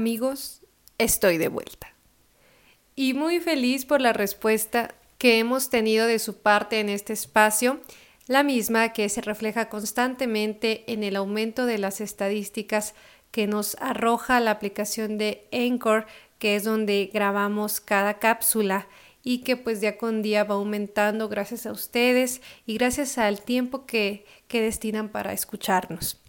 Amigos, estoy de vuelta. Y muy feliz por la respuesta que hemos tenido de su parte en este espacio, la misma que se refleja constantemente en el aumento de las estadísticas que nos arroja la aplicación de Anchor, que es donde grabamos cada cápsula y que pues día con día va aumentando gracias a ustedes y gracias al tiempo que, que destinan para escucharnos.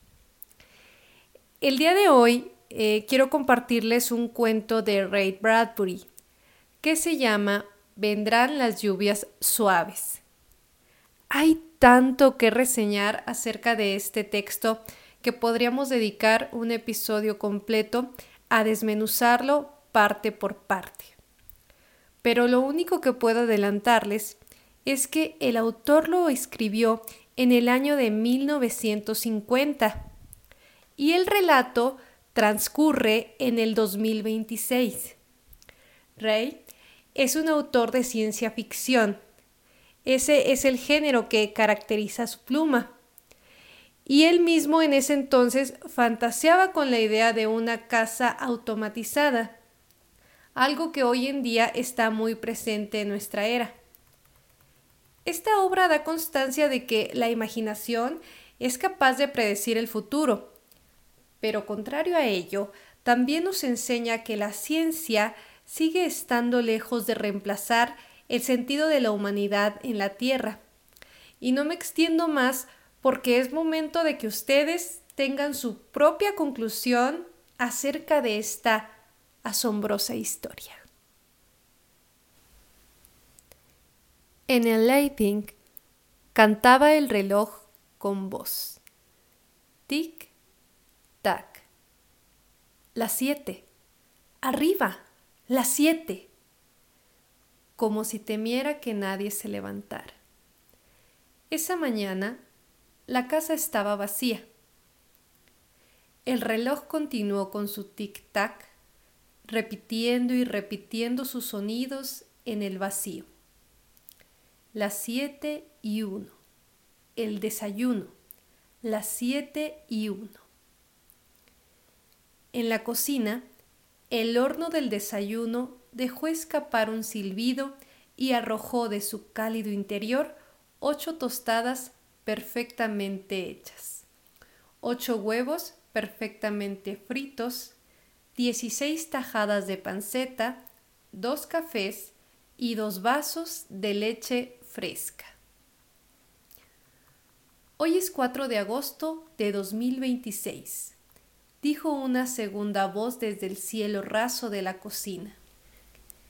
El día de hoy eh, quiero compartirles un cuento de Ray Bradbury que se llama Vendrán las lluvias suaves. Hay tanto que reseñar acerca de este texto que podríamos dedicar un episodio completo a desmenuzarlo parte por parte. Pero lo único que puedo adelantarles es que el autor lo escribió en el año de 1950 y el relato transcurre en el 2026. Ray es un autor de ciencia ficción. Ese es el género que caracteriza su pluma. Y él mismo en ese entonces fantaseaba con la idea de una casa automatizada, algo que hoy en día está muy presente en nuestra era. Esta obra da constancia de que la imaginación es capaz de predecir el futuro, pero contrario a ello, también nos enseña que la ciencia sigue estando lejos de reemplazar el sentido de la humanidad en la Tierra. Y no me extiendo más porque es momento de que ustedes tengan su propia conclusión acerca de esta asombrosa historia. En el lighting cantaba el reloj con voz. Las siete. Arriba. Las siete. Como si temiera que nadie se levantara. Esa mañana la casa estaba vacía. El reloj continuó con su tic-tac, repitiendo y repitiendo sus sonidos en el vacío. Las siete y uno. El desayuno. Las siete y uno. En la cocina, el horno del desayuno dejó escapar un silbido y arrojó de su cálido interior ocho tostadas perfectamente hechas, ocho huevos perfectamente fritos, dieciséis tajadas de panceta, dos cafés y dos vasos de leche fresca. Hoy es 4 de agosto de 2026 dijo una segunda voz desde el cielo raso de la cocina,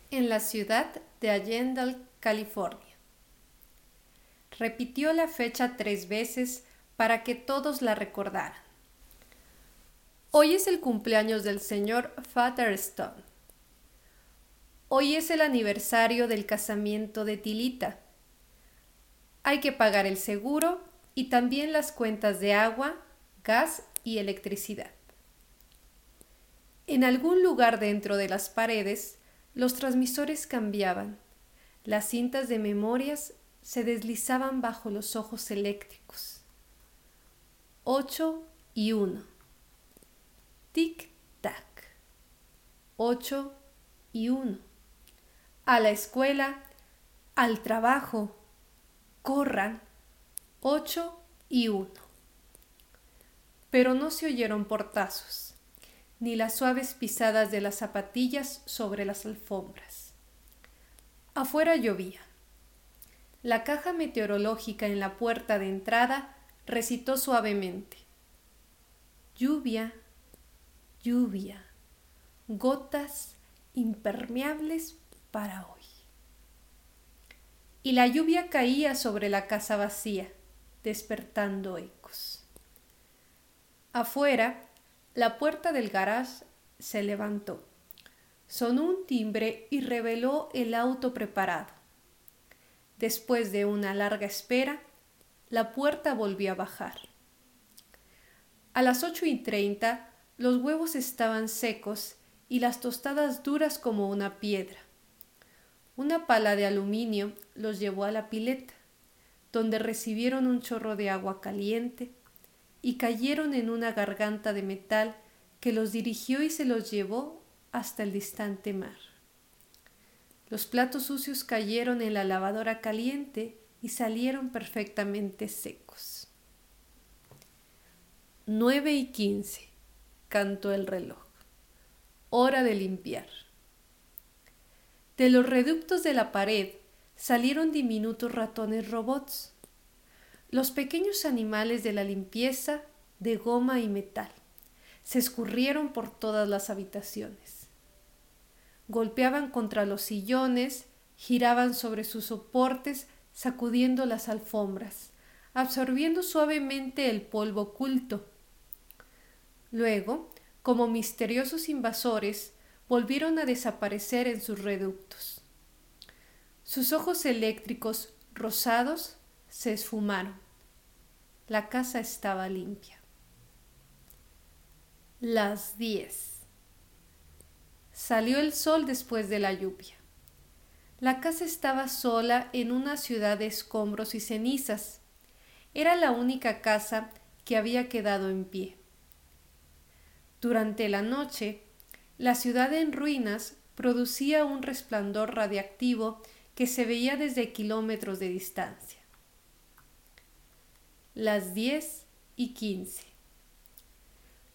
en la ciudad de Allendale, California. Repitió la fecha tres veces para que todos la recordaran. Hoy es el cumpleaños del señor Fatherstone. Hoy es el aniversario del casamiento de Tilita. Hay que pagar el seguro y también las cuentas de agua, gas y electricidad. En algún lugar dentro de las paredes, los transmisores cambiaban. Las cintas de memorias se deslizaban bajo los ojos eléctricos. Ocho y uno. Tic-tac. Ocho y uno. A la escuela, al trabajo. Corran. Ocho y uno. Pero no se oyeron portazos ni las suaves pisadas de las zapatillas sobre las alfombras. Afuera llovía. La caja meteorológica en la puerta de entrada recitó suavemente. Lluvia, lluvia, gotas impermeables para hoy. Y la lluvia caía sobre la casa vacía, despertando ecos. Afuera, la puerta del garage se levantó. Sonó un timbre y reveló el auto preparado. Después de una larga espera, la puerta volvió a bajar. A las ocho y treinta los huevos estaban secos y las tostadas duras como una piedra. Una pala de aluminio los llevó a la pileta, donde recibieron un chorro de agua caliente y cayeron en una garganta de metal que los dirigió y se los llevó hasta el distante mar. Los platos sucios cayeron en la lavadora caliente y salieron perfectamente secos. Nueve y quince, cantó el reloj. Hora de limpiar. De los reductos de la pared salieron diminutos ratones robots, los pequeños animales de la limpieza de goma y metal se escurrieron por todas las habitaciones. Golpeaban contra los sillones, giraban sobre sus soportes, sacudiendo las alfombras, absorbiendo suavemente el polvo oculto. Luego, como misteriosos invasores, volvieron a desaparecer en sus reductos. Sus ojos eléctricos rosados se esfumaron. La casa estaba limpia. Las diez. Salió el sol después de la lluvia. La casa estaba sola en una ciudad de escombros y cenizas. Era la única casa que había quedado en pie. Durante la noche, la ciudad en ruinas producía un resplandor radiactivo que se veía desde kilómetros de distancia. Las diez y quince.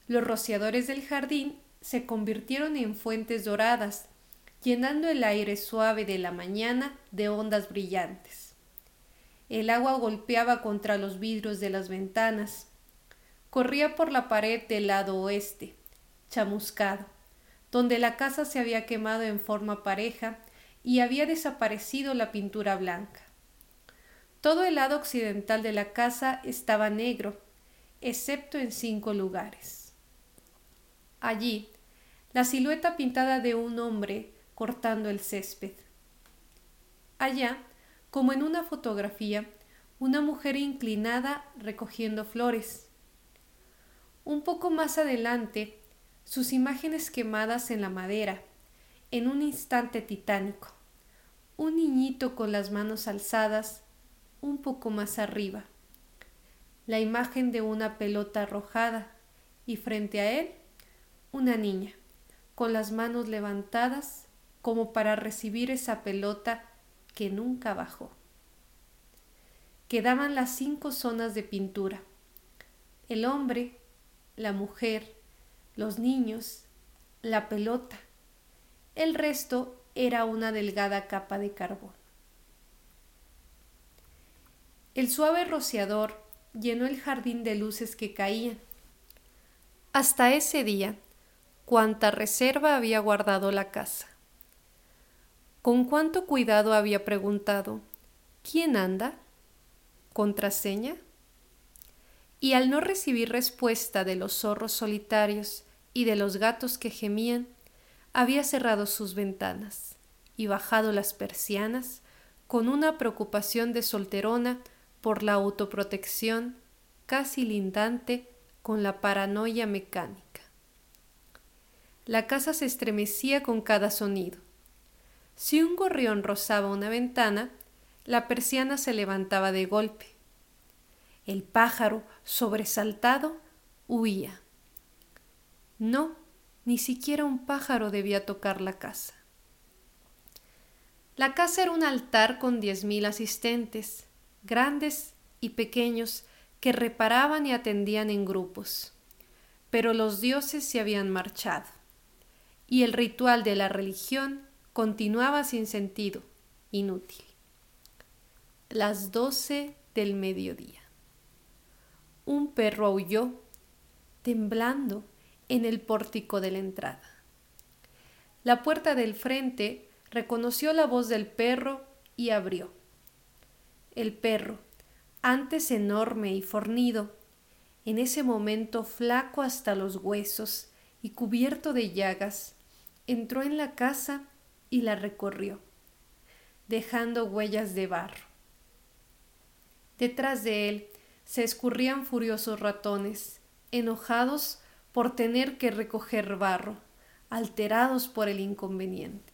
Los rociadores del jardín se convirtieron en fuentes doradas, llenando el aire suave de la mañana de ondas brillantes. El agua golpeaba contra los vidrios de las ventanas. Corría por la pared del lado oeste, chamuscado, donde la casa se había quemado en forma pareja y había desaparecido la pintura blanca. Todo el lado occidental de la casa estaba negro, excepto en cinco lugares. Allí, la silueta pintada de un hombre cortando el césped. Allá, como en una fotografía, una mujer inclinada recogiendo flores. Un poco más adelante, sus imágenes quemadas en la madera, en un instante titánico. Un niñito con las manos alzadas, un poco más arriba. La imagen de una pelota arrojada y frente a él una niña, con las manos levantadas como para recibir esa pelota que nunca bajó. Quedaban las cinco zonas de pintura. El hombre, la mujer, los niños, la pelota. El resto era una delgada capa de carbón. El suave rociador llenó el jardín de luces que caían. Hasta ese día, cuánta reserva había guardado la casa. Con cuánto cuidado había preguntado ¿Quién anda? ¿Contraseña? Y al no recibir respuesta de los zorros solitarios y de los gatos que gemían, había cerrado sus ventanas y bajado las persianas con una preocupación de solterona por la autoprotección casi lindante con la paranoia mecánica. La casa se estremecía con cada sonido. Si un gorrión rozaba una ventana, la persiana se levantaba de golpe. El pájaro, sobresaltado, huía. No, ni siquiera un pájaro debía tocar la casa. La casa era un altar con diez mil asistentes, grandes y pequeños, que reparaban y atendían en grupos. Pero los dioses se habían marchado y el ritual de la religión continuaba sin sentido, inútil. Las doce del mediodía. Un perro aulló, temblando, en el pórtico de la entrada. La puerta del frente reconoció la voz del perro y abrió. El perro, antes enorme y fornido, en ese momento flaco hasta los huesos y cubierto de llagas, entró en la casa y la recorrió, dejando huellas de barro. Detrás de él se escurrían furiosos ratones, enojados por tener que recoger barro, alterados por el inconveniente.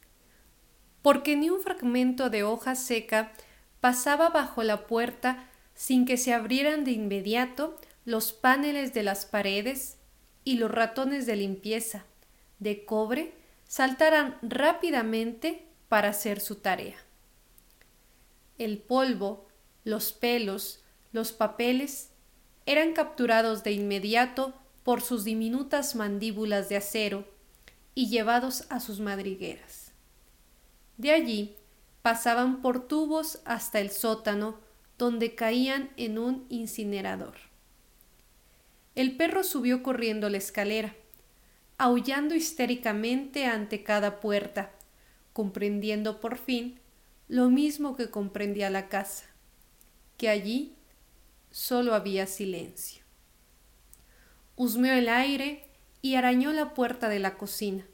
Porque ni un fragmento de hoja seca pasaba bajo la puerta sin que se abrieran de inmediato los paneles de las paredes y los ratones de limpieza de cobre saltaran rápidamente para hacer su tarea. El polvo, los pelos, los papeles eran capturados de inmediato por sus diminutas mandíbulas de acero y llevados a sus madrigueras. De allí pasaban por tubos hasta el sótano donde caían en un incinerador. El perro subió corriendo la escalera, aullando histéricamente ante cada puerta, comprendiendo por fin lo mismo que comprendía la casa, que allí solo había silencio. Husmeó el aire y arañó la puerta de la cocina.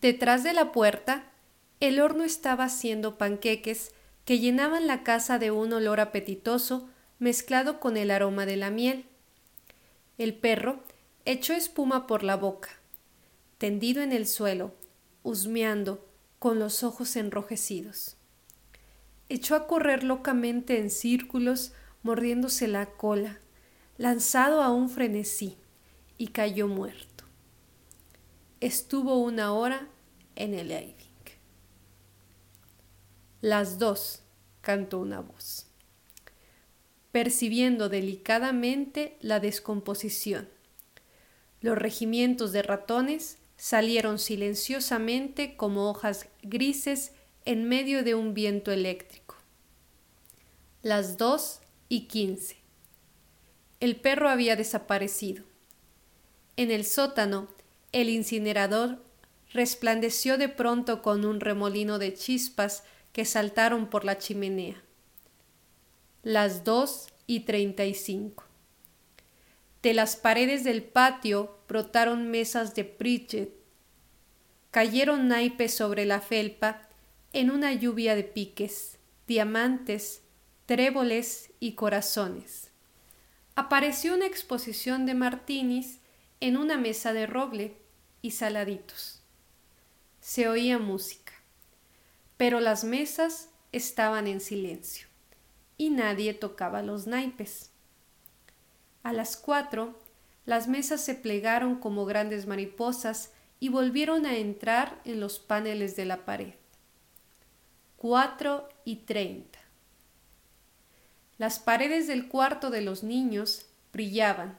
Detrás de la puerta, el horno estaba haciendo panqueques que llenaban la casa de un olor apetitoso mezclado con el aroma de la miel. El perro echó espuma por la boca, tendido en el suelo, husmeando, con los ojos enrojecidos. Echó a correr locamente en círculos, mordiéndose la cola, lanzado a un frenesí, y cayó muerto. Estuvo una hora en el living. Las dos, cantó una voz, percibiendo delicadamente la descomposición. Los regimientos de ratones salieron silenciosamente como hojas grises en medio de un viento eléctrico. Las dos y quince. El perro había desaparecido. En el sótano, el incinerador resplandeció de pronto con un remolino de chispas que saltaron por la chimenea. Las dos y treinta y cinco. De las paredes del patio brotaron mesas de Pritchett. Cayeron naipes sobre la felpa en una lluvia de piques, diamantes, tréboles y corazones. Apareció una exposición de martinis en una mesa de roble y saladitos. Se oía música, pero las mesas estaban en silencio y nadie tocaba los naipes. A las cuatro, las mesas se plegaron como grandes mariposas y volvieron a entrar en los paneles de la pared. Cuatro y treinta. Las paredes del cuarto de los niños brillaban.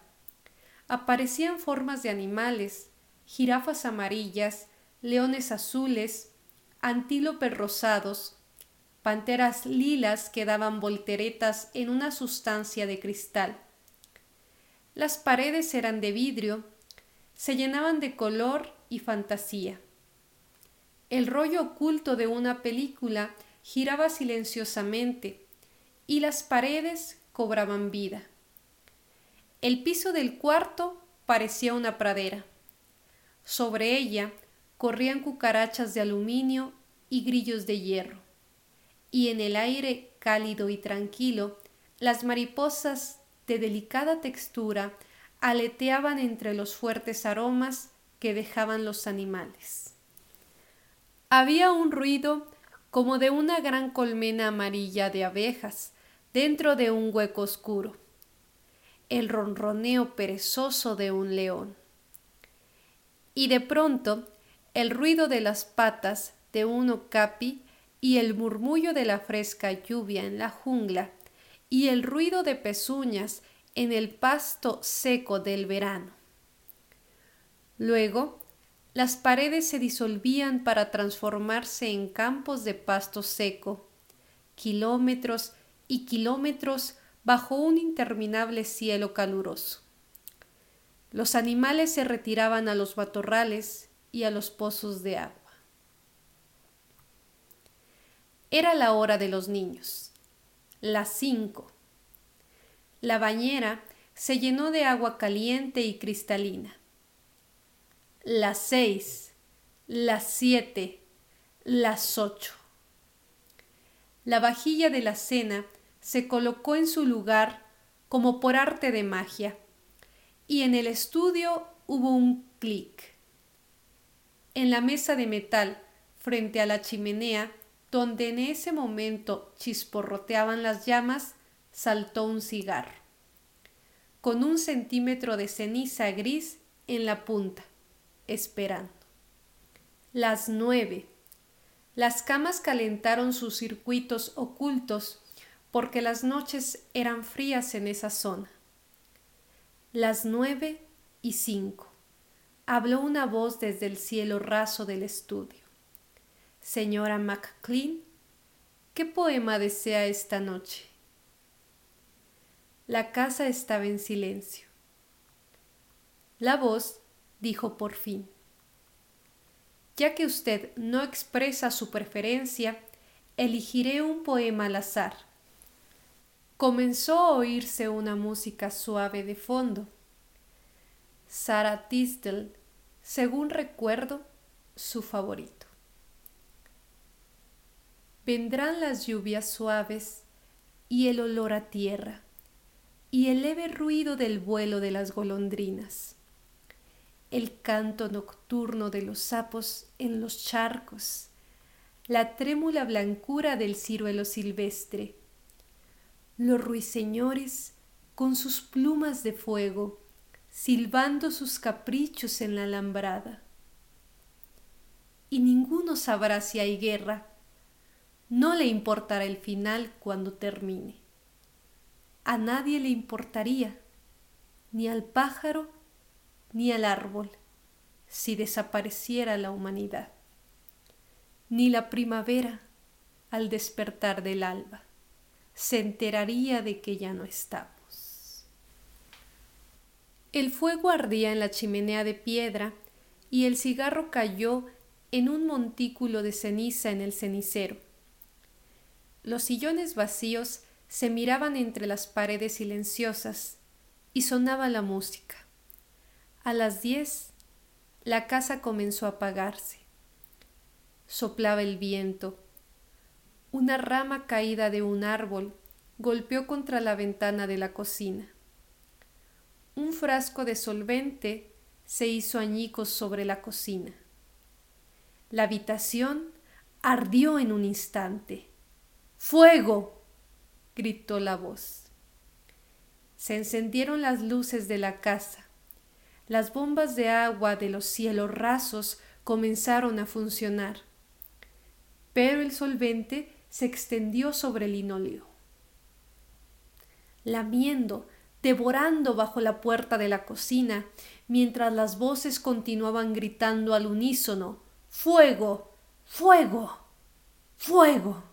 Aparecían formas de animales, jirafas amarillas, leones azules, antílopes rosados, panteras lilas que daban volteretas en una sustancia de cristal las paredes eran de vidrio, se llenaban de color y fantasía. El rollo oculto de una película giraba silenciosamente y las paredes cobraban vida. El piso del cuarto parecía una pradera. Sobre ella corrían cucarachas de aluminio y grillos de hierro. Y en el aire cálido y tranquilo, las mariposas de delicada textura aleteaban entre los fuertes aromas que dejaban los animales. Había un ruido como de una gran colmena amarilla de abejas dentro de un hueco oscuro, el ronroneo perezoso de un león. Y de pronto el ruido de las patas de un okapi y el murmullo de la fresca lluvia en la jungla y el ruido de pezuñas en el pasto seco del verano. Luego, las paredes se disolvían para transformarse en campos de pasto seco, kilómetros y kilómetros bajo un interminable cielo caluroso. Los animales se retiraban a los matorrales y a los pozos de agua. Era la hora de los niños las cinco. La bañera se llenó de agua caliente y cristalina. Las seis, las siete, las ocho. La vajilla de la cena se colocó en su lugar como por arte de magia, y en el estudio hubo un clic. En la mesa de metal, frente a la chimenea, donde en ese momento chisporroteaban las llamas, saltó un cigarro. Con un centímetro de ceniza gris en la punta, esperando. Las nueve. Las camas calentaron sus circuitos ocultos porque las noches eran frías en esa zona. Las nueve y cinco. Habló una voz desde el cielo raso del estudio. Señora McClean, ¿qué poema desea esta noche? La casa estaba en silencio. La voz dijo por fin, ya que usted no expresa su preferencia, elegiré un poema al azar. Comenzó a oírse una música suave de fondo. Sarah Tisdale, según recuerdo, su favorito. Vendrán las lluvias suaves y el olor a tierra y el leve ruido del vuelo de las golondrinas, el canto nocturno de los sapos en los charcos, la trémula blancura del ciruelo silvestre, los ruiseñores con sus plumas de fuego, silbando sus caprichos en la alambrada. Y ninguno sabrá si hay guerra, no le importará el final cuando termine a nadie le importaría, ni al pájaro ni al árbol, si desapareciera la humanidad, ni la primavera al despertar del alba se enteraría de que ya no estamos. El fuego ardía en la chimenea de piedra y el cigarro cayó en un montículo de ceniza en el cenicero. Los sillones vacíos se miraban entre las paredes silenciosas y sonaba la música. A las diez la casa comenzó a apagarse. Soplaba el viento. Una rama caída de un árbol golpeó contra la ventana de la cocina. Un frasco de solvente se hizo añicos sobre la cocina. La habitación ardió en un instante. ¡Fuego! gritó la voz. Se encendieron las luces de la casa. Las bombas de agua de los cielos rasos comenzaron a funcionar. Pero el solvente se extendió sobre el linóleo. Lamiendo, devorando bajo la puerta de la cocina, mientras las voces continuaban gritando al unísono Fuego. Fuego. Fuego.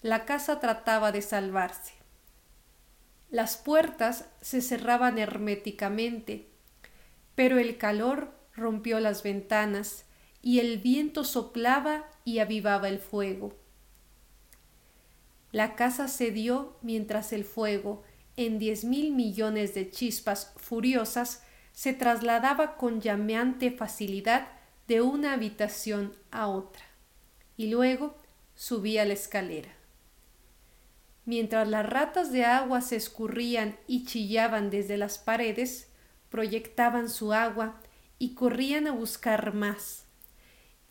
La casa trataba de salvarse. Las puertas se cerraban herméticamente, pero el calor rompió las ventanas y el viento soplaba y avivaba el fuego. La casa cedió mientras el fuego, en diez mil millones de chispas furiosas, se trasladaba con llameante facilidad de una habitación a otra, y luego subía la escalera. Mientras las ratas de agua se escurrían y chillaban desde las paredes, proyectaban su agua y corrían a buscar más,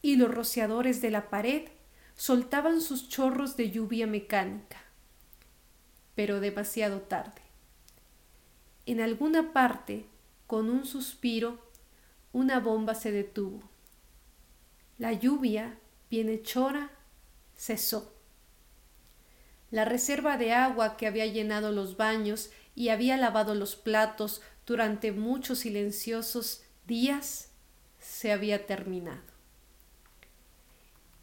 y los rociadores de la pared soltaban sus chorros de lluvia mecánica. Pero demasiado tarde. En alguna parte, con un suspiro, una bomba se detuvo. La lluvia, bienhechora, cesó. La reserva de agua que había llenado los baños y había lavado los platos durante muchos silenciosos días se había terminado.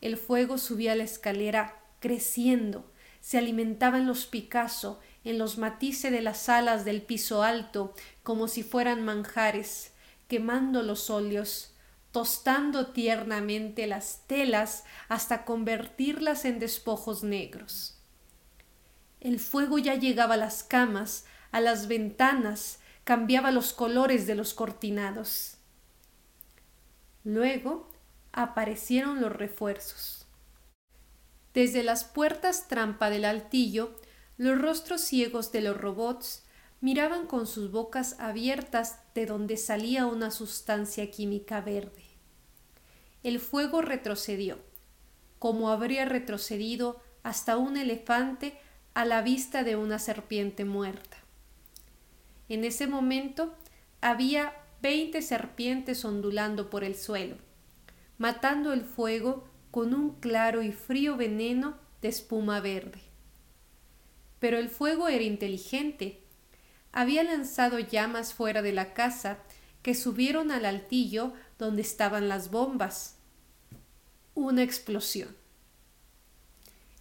El fuego subía la escalera creciendo, se alimentaba en los Picasso, en los matices de las alas del piso alto, como si fueran manjares, quemando los óleos, tostando tiernamente las telas hasta convertirlas en despojos negros. El fuego ya llegaba a las camas, a las ventanas, cambiaba los colores de los cortinados. Luego aparecieron los refuerzos. Desde las puertas trampa del altillo, los rostros ciegos de los robots miraban con sus bocas abiertas de donde salía una sustancia química verde. El fuego retrocedió, como habría retrocedido hasta un elefante a la vista de una serpiente muerta. En ese momento había veinte serpientes ondulando por el suelo, matando el fuego con un claro y frío veneno de espuma verde. Pero el fuego era inteligente. Había lanzado llamas fuera de la casa que subieron al altillo donde estaban las bombas. Una explosión.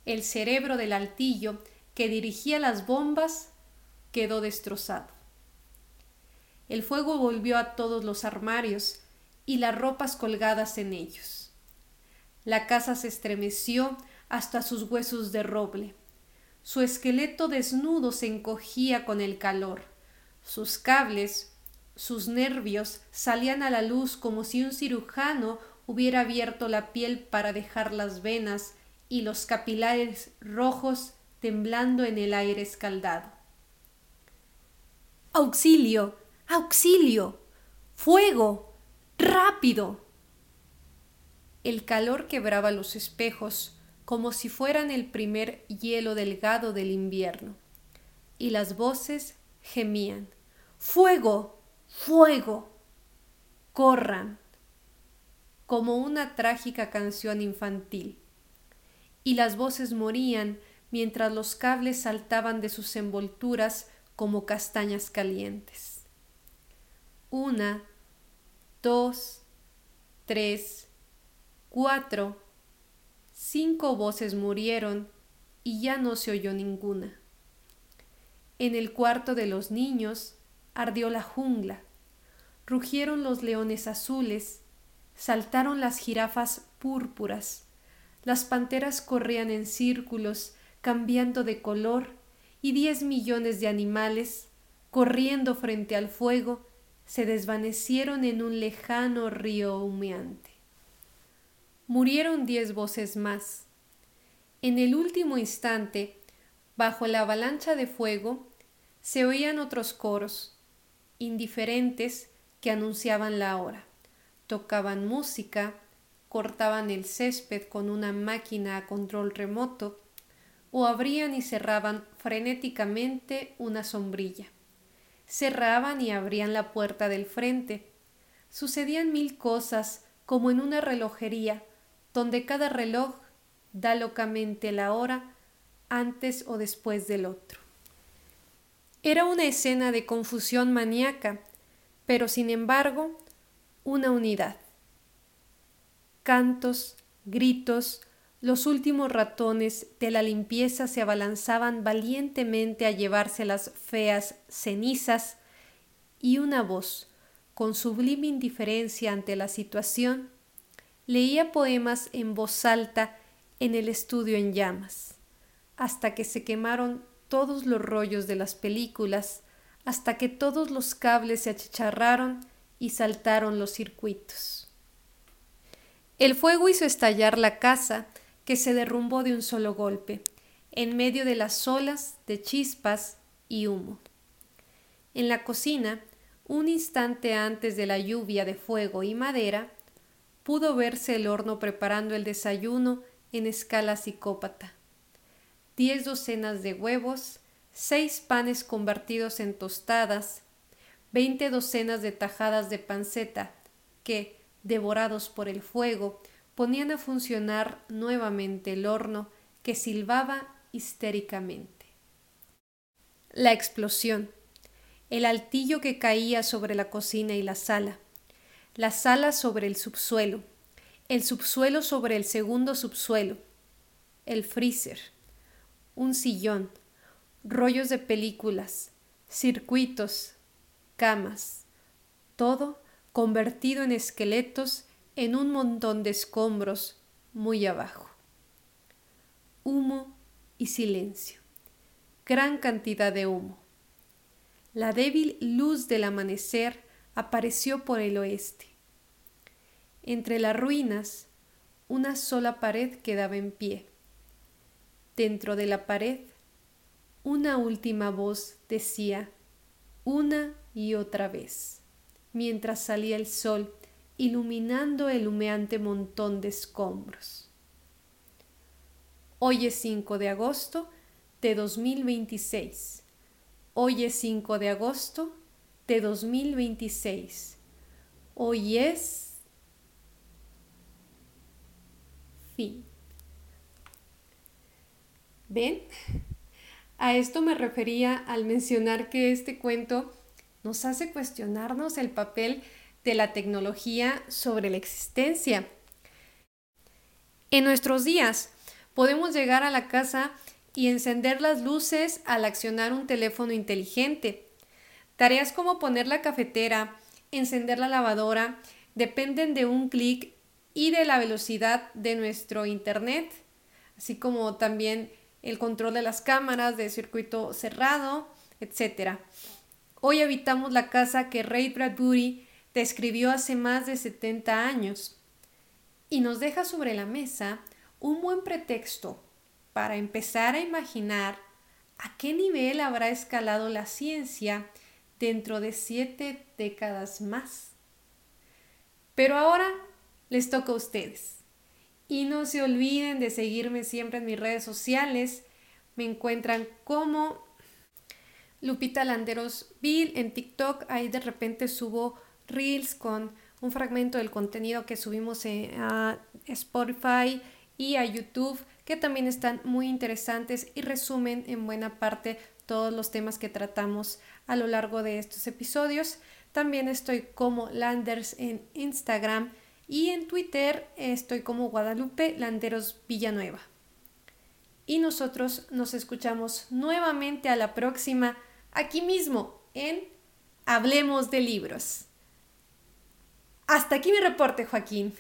El cerebro del altillo que dirigía las bombas quedó destrozado. El fuego volvió a todos los armarios y las ropas colgadas en ellos. La casa se estremeció hasta sus huesos de roble. Su esqueleto desnudo se encogía con el calor. Sus cables, sus nervios salían a la luz como si un cirujano hubiera abierto la piel para dejar las venas y los capilares rojos temblando en el aire escaldado. ¡Auxilio! ¡Auxilio! ¡Fuego! ¡Rápido! El calor quebraba los espejos como si fueran el primer hielo delgado del invierno, y las voces gemían. ¡Fuego! ¡Fuego! ¡Corran! como una trágica canción infantil. Y las voces morían mientras los cables saltaban de sus envolturas como castañas calientes. Una, dos, tres, cuatro, cinco voces murieron y ya no se oyó ninguna. En el cuarto de los niños ardió la jungla, rugieron los leones azules, saltaron las jirafas púrpuras, las panteras corrían en círculos, cambiando de color, y diez millones de animales, corriendo frente al fuego, se desvanecieron en un lejano río humeante. Murieron diez voces más. En el último instante, bajo la avalancha de fuego, se oían otros coros, indiferentes, que anunciaban la hora. Tocaban música, cortaban el césped con una máquina a control remoto, o abrían y cerraban frenéticamente una sombrilla cerraban y abrían la puerta del frente. Sucedían mil cosas, como en una relojería, donde cada reloj da locamente la hora antes o después del otro. Era una escena de confusión maníaca, pero sin embargo una unidad. Cantos, gritos, los últimos ratones de la limpieza se abalanzaban valientemente a llevarse las feas cenizas y una voz, con sublime indiferencia ante la situación, leía poemas en voz alta en el estudio en llamas, hasta que se quemaron todos los rollos de las películas, hasta que todos los cables se achicharraron y saltaron los circuitos. El fuego hizo estallar la casa que se derrumbó de un solo golpe, en medio de las olas de chispas y humo. En la cocina, un instante antes de la lluvia de fuego y madera, pudo verse el horno preparando el desayuno en escala psicópata. Diez docenas de huevos, seis panes convertidos en tostadas, veinte docenas de tajadas de panceta que, devorados por el fuego, ponían a funcionar nuevamente el horno que silbaba histéricamente. La explosión, el altillo que caía sobre la cocina y la sala, la sala sobre el subsuelo, el subsuelo sobre el segundo subsuelo, el freezer, un sillón, rollos de películas, circuitos, camas, todo convertido en esqueletos en un montón de escombros muy abajo. Humo y silencio. Gran cantidad de humo. La débil luz del amanecer apareció por el oeste. Entre las ruinas, una sola pared quedaba en pie. Dentro de la pared, una última voz decía una y otra vez, mientras salía el sol iluminando el humeante montón de escombros. Hoy es 5 de agosto de 2026. Hoy es 5 de agosto de 2026. Hoy es fin. ¿Ven? A esto me refería al mencionar que este cuento nos hace cuestionarnos el papel de la tecnología sobre la existencia. En nuestros días podemos llegar a la casa y encender las luces al accionar un teléfono inteligente. Tareas como poner la cafetera, encender la lavadora, dependen de un clic y de la velocidad de nuestro Internet, así como también el control de las cámaras de circuito cerrado, etc. Hoy habitamos la casa que Ray Bradbury describió hace más de 70 años y nos deja sobre la mesa un buen pretexto para empezar a imaginar a qué nivel habrá escalado la ciencia dentro de siete décadas más. Pero ahora les toca a ustedes. Y no se olviden de seguirme siempre en mis redes sociales. Me encuentran como Lupita Landeros Bill en TikTok. Ahí de repente subo reels con un fragmento del contenido que subimos a Spotify y a YouTube, que también están muy interesantes y resumen en buena parte todos los temas que tratamos a lo largo de estos episodios. También estoy como Landers en Instagram y en Twitter estoy como Guadalupe Landeros Villanueva. Y nosotros nos escuchamos nuevamente a la próxima, aquí mismo, en Hablemos de Libros. Hasta aquí mi reporte, Joaquín.